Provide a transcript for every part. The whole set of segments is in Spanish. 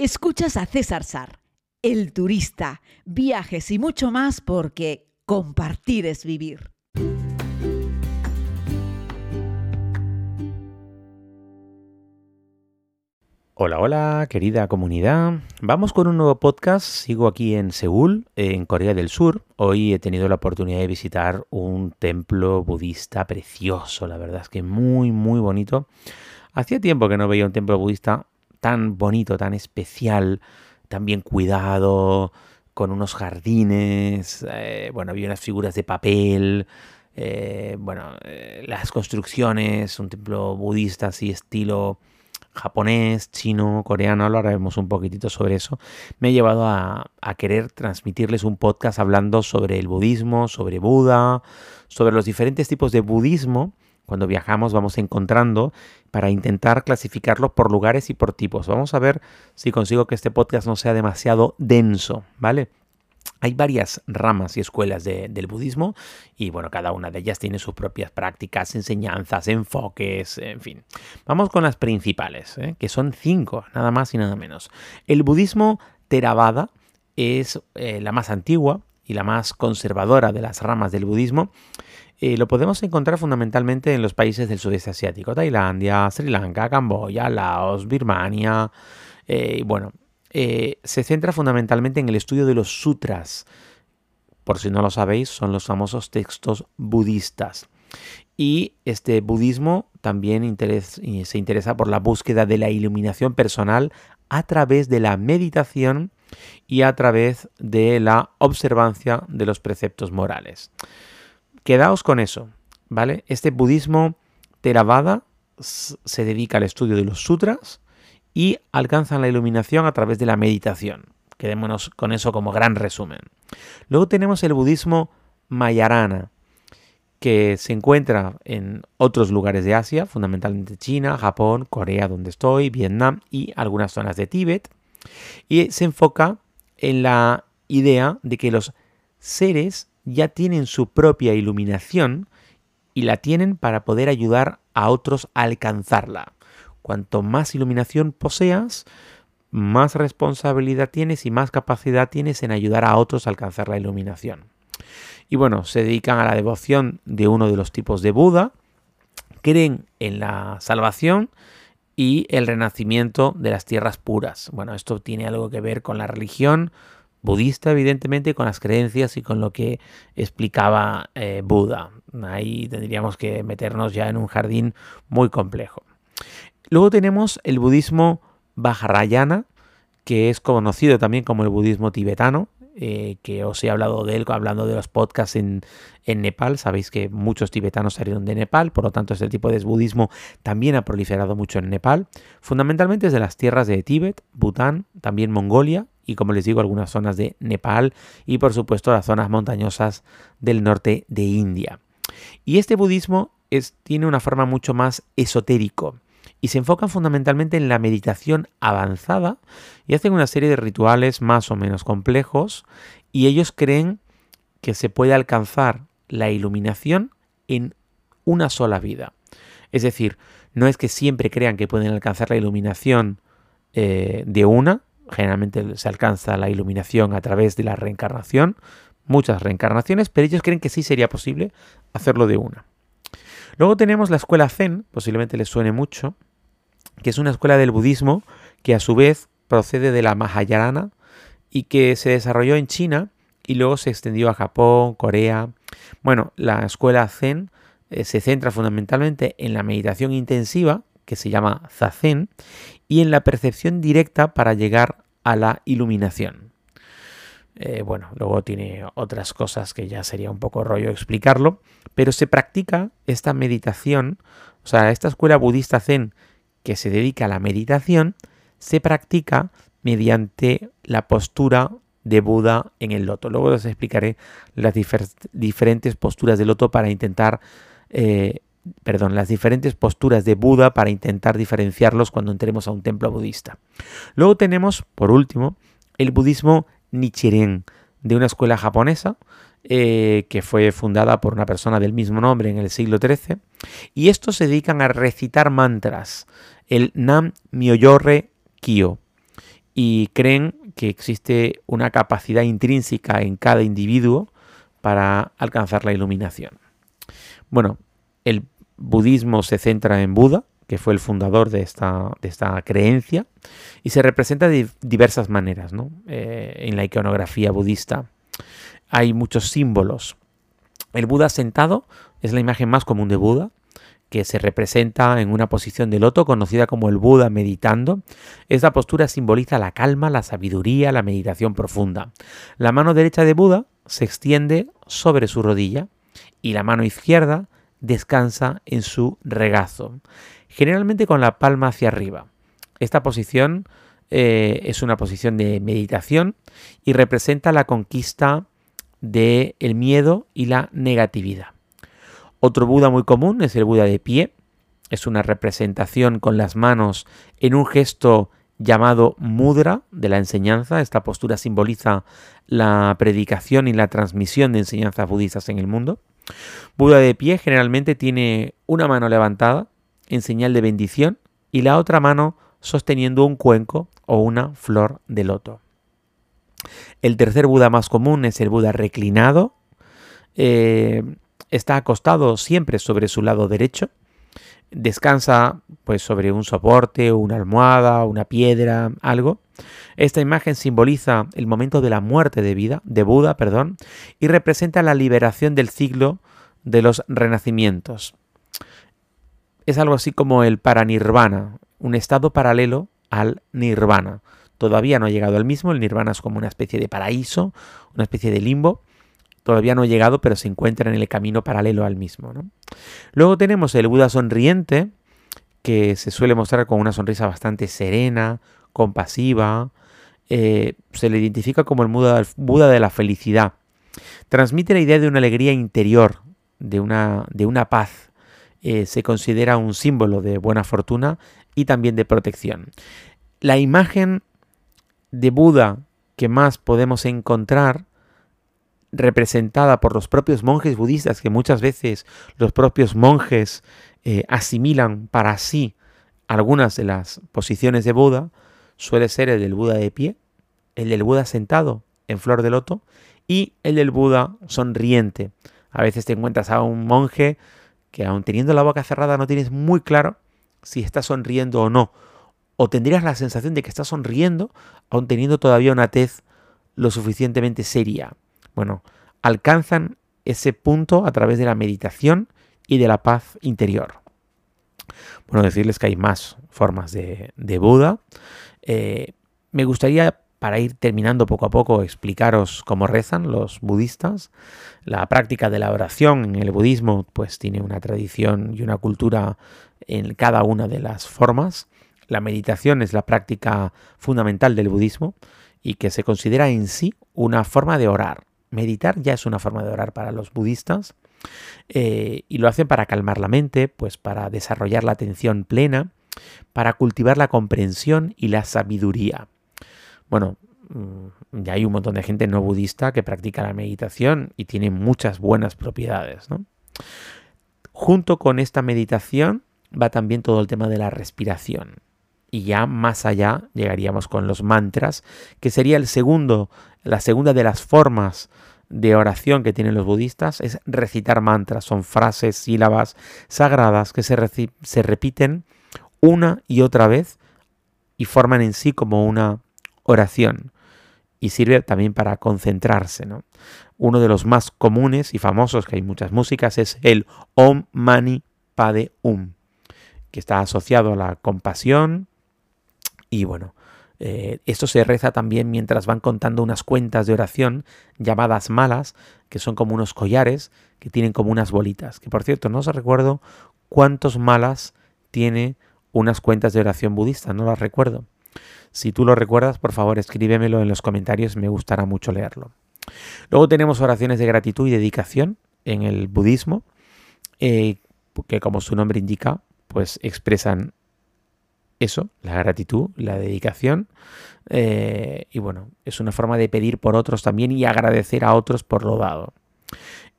Escuchas a César Sar, el turista, viajes y mucho más porque compartir es vivir. Hola, hola, querida comunidad. Vamos con un nuevo podcast. Sigo aquí en Seúl, en Corea del Sur. Hoy he tenido la oportunidad de visitar un templo budista precioso, la verdad es que muy, muy bonito. Hacía tiempo que no veía un templo budista tan bonito, tan especial, tan bien cuidado, con unos jardines, eh, bueno, había unas figuras de papel, eh, bueno, eh, las construcciones, un templo budista así estilo japonés, chino, coreano, hablaremos un poquitito sobre eso, me ha llevado a, a, querer transmitirles un podcast hablando sobre el budismo, sobre Buda, sobre los diferentes tipos de budismo. Cuando viajamos vamos encontrando para intentar clasificarlos por lugares y por tipos. Vamos a ver si consigo que este podcast no sea demasiado denso, ¿vale? Hay varias ramas y escuelas del budismo y bueno, cada una de ellas tiene sus propias prácticas, enseñanzas, enfoques, en fin. Vamos con las principales, ¿eh? que son cinco, nada más y nada menos. El budismo Theravada es eh, la más antigua y la más conservadora de las ramas del budismo. Eh, lo podemos encontrar fundamentalmente en los países del sudeste asiático, Tailandia, Sri Lanka, Camboya, Laos, Birmania, y bueno, eh, se centra fundamentalmente en el estudio de los sutras. Por si no lo sabéis, son los famosos textos budistas. Y este budismo también se interesa por la búsqueda de la iluminación personal a través de la meditación y a través de la observancia de los preceptos morales. Quedaos con eso, ¿vale? Este budismo Theravada se dedica al estudio de los sutras, y alcanzan la iluminación a través de la meditación. Quedémonos con eso como gran resumen. Luego tenemos el budismo Mayarana, que se encuentra en otros lugares de Asia, fundamentalmente China, Japón, Corea, donde estoy, Vietnam y algunas zonas de Tíbet. Y se enfoca en la idea de que los seres ya tienen su propia iluminación y la tienen para poder ayudar a otros a alcanzarla. Cuanto más iluminación poseas, más responsabilidad tienes y más capacidad tienes en ayudar a otros a alcanzar la iluminación. Y bueno, se dedican a la devoción de uno de los tipos de Buda, creen en la salvación y el renacimiento de las tierras puras. Bueno, esto tiene algo que ver con la religión budista, evidentemente, con las creencias y con lo que explicaba eh, Buda. Ahí tendríamos que meternos ya en un jardín muy complejo. Luego tenemos el budismo Vajrayana, que es conocido también como el budismo tibetano, eh, que os he hablado de él hablando de los podcasts en, en, Nepal. Sabéis que muchos tibetanos salieron de Nepal, por lo tanto este tipo de budismo también ha proliferado mucho en Nepal. Fundamentalmente es de las tierras de Tíbet, Bután, también Mongolia y como les digo algunas zonas de Nepal y por supuesto las zonas montañosas del norte de India. Y este budismo tiene una forma mucho más esotérico y se enfocan fundamentalmente en la meditación avanzada y hacen una serie de rituales más o menos complejos y ellos creen que se puede alcanzar la iluminación en una sola vida. Es decir, no es que siempre crean que pueden alcanzar la iluminación eh, de una, generalmente se alcanza la iluminación a través de la reencarnación, muchas reencarnaciones, pero ellos creen que sí sería posible hacerlo de una. Luego tenemos la escuela Zen, posiblemente les suene mucho, que es una escuela del budismo que a su vez procede de la Mahayana y que se desarrolló en China y luego se extendió a Japón, Corea. Bueno, la escuela Zen eh, se centra fundamentalmente en la meditación intensiva, que se llama Zazen, y en la percepción directa para llegar a la iluminación. Eh, bueno, luego tiene otras cosas que ya sería un poco rollo explicarlo, pero se practica esta meditación, o sea, esta escuela budista zen que se dedica a la meditación se practica mediante la postura de Buda en el loto. Luego les explicaré las diferentes posturas de loto para intentar, eh, perdón, las diferentes posturas de Buda para intentar diferenciarlos cuando entremos a un templo budista. Luego tenemos, por último, el budismo Nichiren, de una escuela japonesa eh, que fue fundada por una persona del mismo nombre en el siglo XIII. Y estos se dedican a recitar mantras el Nam Myoyorre Kyo. y creen que existe una capacidad intrínseca en cada individuo para alcanzar la iluminación. Bueno, el budismo se centra en Buda, que fue el fundador de esta, de esta creencia, y se representa de diversas maneras eh, en la iconografía budista. Hay muchos símbolos. El Buda sentado es la imagen más común de Buda, que se representa en una posición de loto conocida como el Buda meditando. Esta postura simboliza la calma, la sabiduría, la meditación profunda. La mano derecha de Buda se extiende sobre su rodilla y la mano izquierda descansa en su regazo, generalmente con la palma hacia arriba. Esta posición eh, es una posición de meditación y representa la conquista del el miedo y la negatividad. Otro Buda muy común es el Buda de pie. Es una representación con las manos en un gesto llamado mudra de la enseñanza. Esta postura simboliza la predicación y la transmisión de enseñanzas budistas en el mundo. Buda de pie generalmente tiene una mano levantada en señal de bendición y la otra mano sosteniendo un cuenco o una flor de loto. El tercer Buda más común es el Buda reclinado. Eh, está acostado siempre sobre su lado derecho, descansa pues sobre un soporte, una almohada, una piedra, algo. Esta imagen simboliza el momento de la muerte de vida, de Buda, perdón, y representa la liberación del ciclo de los renacimientos. Es algo así como el paranirvana, un estado paralelo al nirvana. Todavía no ha llegado al mismo, el nirvana es como una especie de paraíso, una especie de limbo, todavía no ha llegado, pero se encuentra en el camino paralelo al mismo. Luego tenemos el Buda sonriente, que se suele mostrar con una sonrisa bastante serena, compasiva. Eh, se le identifica como el Buda, de la felicidad. Transmite la idea de una alegría interior, de una, de una paz. Eh, se considera un símbolo de buena fortuna y también de protección. La imagen de Buda que más podemos encontrar representada por los propios monjes budistas, que muchas veces los propios monjes eh, asimilan para sí algunas de las posiciones de Buda, suele ser el del Buda de pie, el del Buda sentado en flor de loto y el del Buda sonriente. A veces te encuentras a un monje que aun teniendo la boca cerrada no tienes muy claro si está sonriendo o no. O tendrías la sensación de que está sonriendo aun teniendo todavía una tez lo suficientemente seria. Bueno, alcanzan ese punto a través de la meditación y de la paz interior. Bueno, decirles que hay más formas de, Buda. Eh, me gustaría, para ir terminando poco a poco, explicaros cómo rezan los budistas. La práctica de la oración en el budismo pues tiene una tradición y una cultura en cada una de las formas. La meditación es la práctica fundamental del budismo y que se considera en sí una forma de orar. Meditar ya es una forma de orar para los budistas eh, y lo hacen para calmar la mente, pues para desarrollar la atención plena, para cultivar la comprensión y la sabiduría. Bueno, mm, ya hay un montón de gente no budista que practica la meditación y tiene muchas buenas propiedades. Junto con esta meditación va también todo el tema de la respiración. Y ya más allá llegaríamos con los mantras, que sería el segundo la segunda de las formas de oración que tienen los budistas es recitar mantras. Son frases, sílabas sagradas que se, se repiten una y otra vez y forman en sí como una oración. Y sirve también para concentrarse. Uno de los más comunes y famosos, que hay muchas músicas, es el Om Mani Pade Um, que está asociado a la compasión y bueno, eh, esto se reza también mientras van contando unas cuentas de oración llamadas malas, que son como unos collares que tienen como unas bolitas. Que por cierto, no os recuerdo cuántos malas tiene unas cuentas de oración budista, no las recuerdo. Si tú lo recuerdas, por favor escríbemelo en los comentarios, me gustará mucho leerlo. Luego tenemos oraciones de gratitud y dedicación en el budismo, eh, que como su nombre indica, pues expresan eso, la gratitud, la dedicación. Eh, y bueno, es una forma de pedir por otros también y agradecer a otros por lo dado.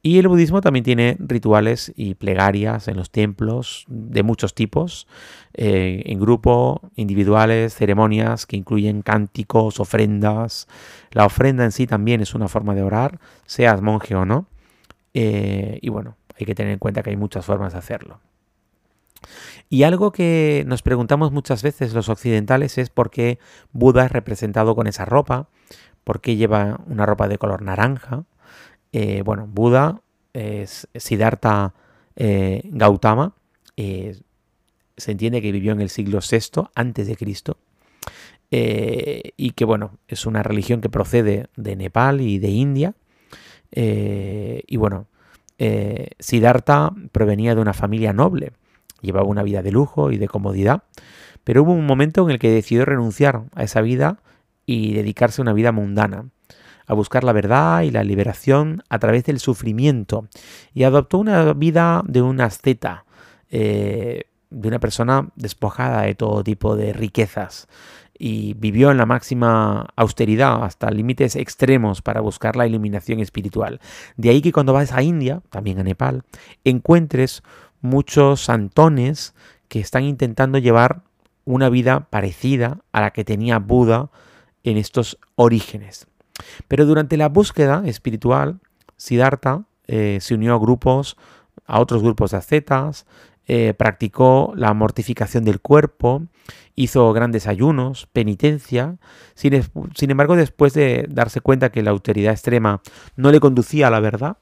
Y el budismo también tiene rituales y plegarias en los templos de muchos tipos, eh, en grupo, individuales, ceremonias que incluyen cánticos, ofrendas. La ofrenda en sí también es una forma de orar, seas monje o no. Eh, y bueno, hay que tener en cuenta que hay muchas formas de hacerlo. Y algo que nos preguntamos muchas veces los occidentales es por qué Buda es representado con esa ropa, por qué lleva una ropa de color naranja. Eh, bueno, Buda es Siddhartha eh, Gautama, eh, se entiende que vivió en el siglo VI antes de Cristo y que bueno, es una religión que procede de Nepal y de India. y bueno, Siddhartha provenía de una familia noble, llevaba una vida de lujo y de comodidad, pero hubo un momento en el que decidió renunciar a esa vida y dedicarse a una vida mundana a buscar la verdad y la liberación a través del sufrimiento y adoptó una vida de un asceta, eh, de una persona despojada de todo tipo de riquezas y vivió en la máxima austeridad hasta límites extremos para buscar la iluminación espiritual. De ahí que cuando vas a India, también a Nepal, encuentres muchos santones que están intentando llevar una vida parecida a la que tenía Buda en estos orígenes. Pero durante la búsqueda espiritual, Siddhartha eh, se unió a grupos, a otros grupos de ascetas, eh, practicó la mortificación del cuerpo, hizo grandes ayunos, penitencia. Sin, sin, embargo, después de darse cuenta que la autoridad extrema no le conducía a la verdad,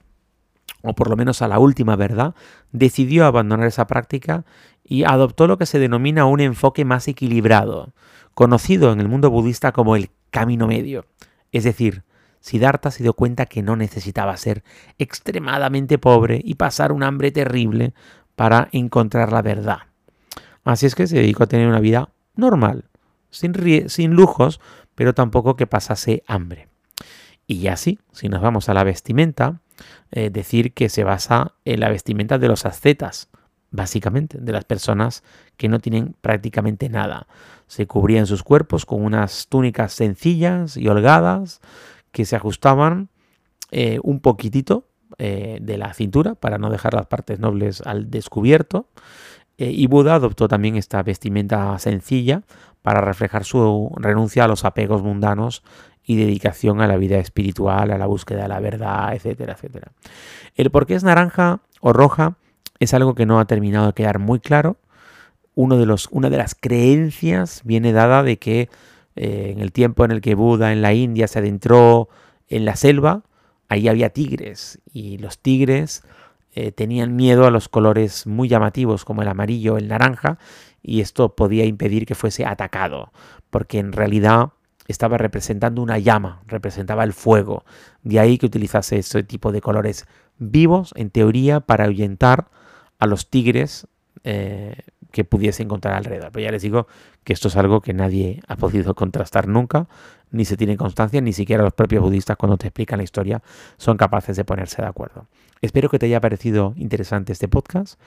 o por lo menos a la última verdad, decidió abandonar esa práctica y adoptó lo que se denomina un enfoque más equilibrado, conocido en el mundo budista como el camino medio. Es decir, Siddhartha se dio cuenta que no necesitaba ser extremadamente pobre y pasar un hambre terrible para encontrar la verdad. Así es que se dedicó a tener una vida normal, sin, sin lujos, pero tampoco que pasase hambre. Y así, si nos vamos a la vestimenta, eh, decir que se basa en la vestimenta de los ascetas, básicamente, de las personas que no tienen prácticamente nada. Se cubrían sus cuerpos con unas túnicas sencillas y holgadas que se ajustaban eh, un poquitito eh, de la cintura para no dejar las partes nobles al descubierto. Y Buda adoptó también esta vestimenta sencilla para reflejar su renuncia a los apegos mundanos y dedicación a la vida espiritual, a la búsqueda de la verdad, etcétera, etcétera. El por qué es naranja o roja es algo que no ha terminado de quedar muy claro. Uno de los, una de las creencias viene dada de que eh, en el tiempo en el que Buda en la India se adentró en la selva, ahí había tigres y los tigres eh, tenían miedo a los colores muy llamativos como el amarillo el naranja y esto podía impedir que fuese atacado, porque en realidad estaba representando una llama, representaba el fuego. De ahí que utilizase ese tipo de colores vivos, en teoría, para ahuyentar a los tigres eh, que pudiese encontrar alrededor. Pero ya les digo que esto es algo que nadie ha podido contrastar nunca, ni se tiene constancia, ni siquiera los propios budistas cuando te explican la historia son capaces de ponerse de acuerdo. Espero que te haya parecido interesante este podcast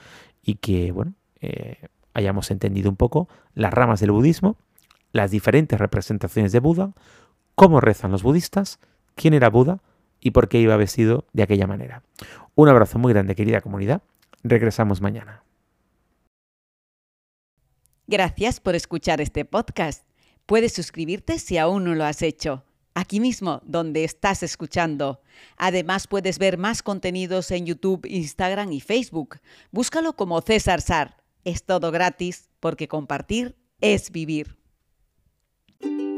y que, bueno, eh, hayamos entendido un poco las ramas del budismo, las diferentes representaciones de Buda, cómo rezan los budistas, quién era Buda y por qué iba vestido de aquella manera. Un abrazo muy grande, querida comunidad. Regresamos mañana. Gracias por escuchar este podcast. Puedes suscribirte si aún no lo has hecho. Aquí mismo, donde estás escuchando. Además, puedes ver más contenidos en YouTube, Instagram y Facebook. Búscalo como César Sar. Es todo gratis porque compartir es vivir. thank you